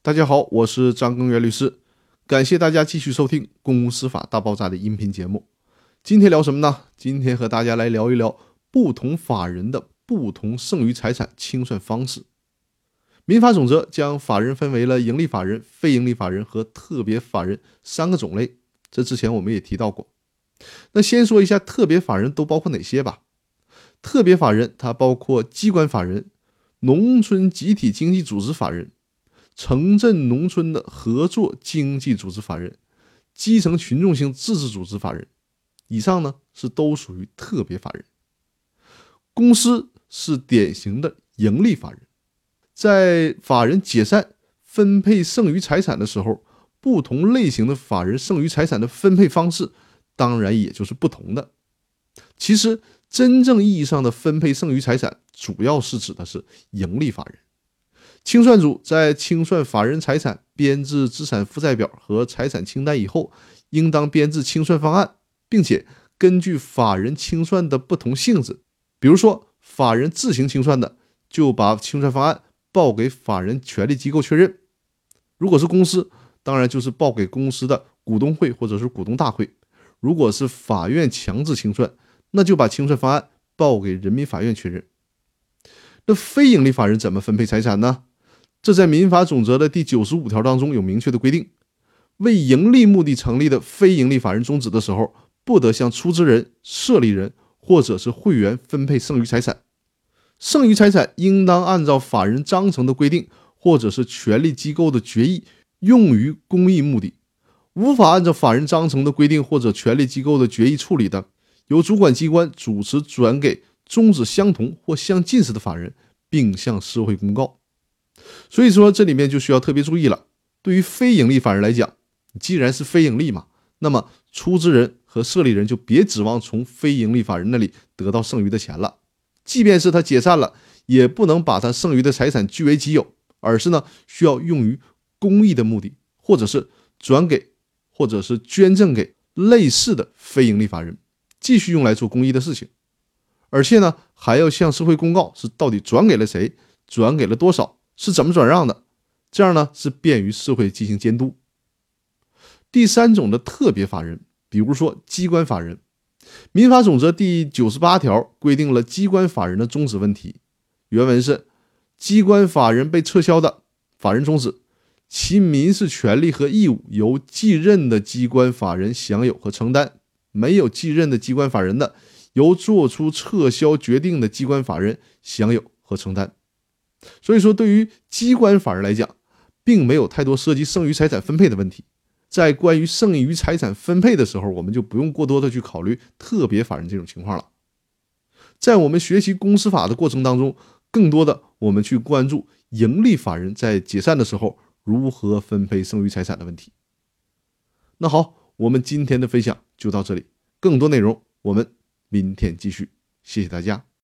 大家好，我是张根源律师，感谢大家继续收听《公司法大爆炸》的音频节目。今天聊什么呢？今天和大家来聊一聊不同法人的不同剩余财产清算方式。民法总则将法人分为了盈利法人、非盈利法人和特别法人三个种类。这之前我们也提到过。那先说一下特别法人都包括哪些吧。特别法人它包括机关法人、农村集体经济组织法人、城镇农村的合作经济组织法人、基层群众性自治组织法人。以上呢是都属于特别法人。公司是典型的盈利法人，在法人解散分配剩余财产的时候，不同类型的法人剩余财产的分配方式，当然也就是不同的。其实。真正意义上的分配剩余财产，主要是指的是盈利法人。清算组在清算法人财产、编制资产负债表和财产清单以后，应当编制清算方案，并且根据法人清算的不同性质，比如说法人自行清算的，就把清算方案报给法人权利机构确认；如果是公司，当然就是报给公司的股东会或者是股东大会；如果是法院强制清算。那就把清算方案报给人民法院确认。那非营利法人怎么分配财产呢？这在民法总则的第九十五条当中有明确的规定：为盈利目的成立的非营利法人终止的时候，不得向出资人、设立人或者是会员分配剩余财产。剩余财产应当按照法人章程的规定，或者是权利机构的决议用于公益目的。无法按照法人章程的规定或者权利机构的决议处理的。由主管机关主持转给宗旨相同或相近似的法人，并向社会公告。所以说，这里面就需要特别注意了。对于非盈利法人来讲，既然是非盈利嘛，那么出资人和设立人就别指望从非盈利法人那里得到剩余的钱了。即便是他解散了，也不能把他剩余的财产据为己有，而是呢需要用于公益的目的，或者是转给，或者是捐赠给类似的非盈利法人。继续用来做公益的事情，而且呢，还要向社会公告是到底转给了谁，转给了多少，是怎么转让的，这样呢是便于社会进行监督。第三种的特别法人，比如说机关法人，民法总则第九十八条规定了机关法人的终止问题，原文是：机关法人被撤销的，法人终止，其民事权利和义务由继任的机关法人享有和承担。没有继任的机关法人的，由作出撤销决定的机关法人享有和承担。所以说，对于机关法人来讲，并没有太多涉及剩余财产分配的问题。在关于剩余财产分配的时候，我们就不用过多的去考虑特别法人这种情况了。在我们学习公司法的过程当中，更多的我们去关注盈利法人在解散的时候如何分配剩余财产的问题。那好。我们今天的分享就到这里，更多内容我们明天继续。谢谢大家。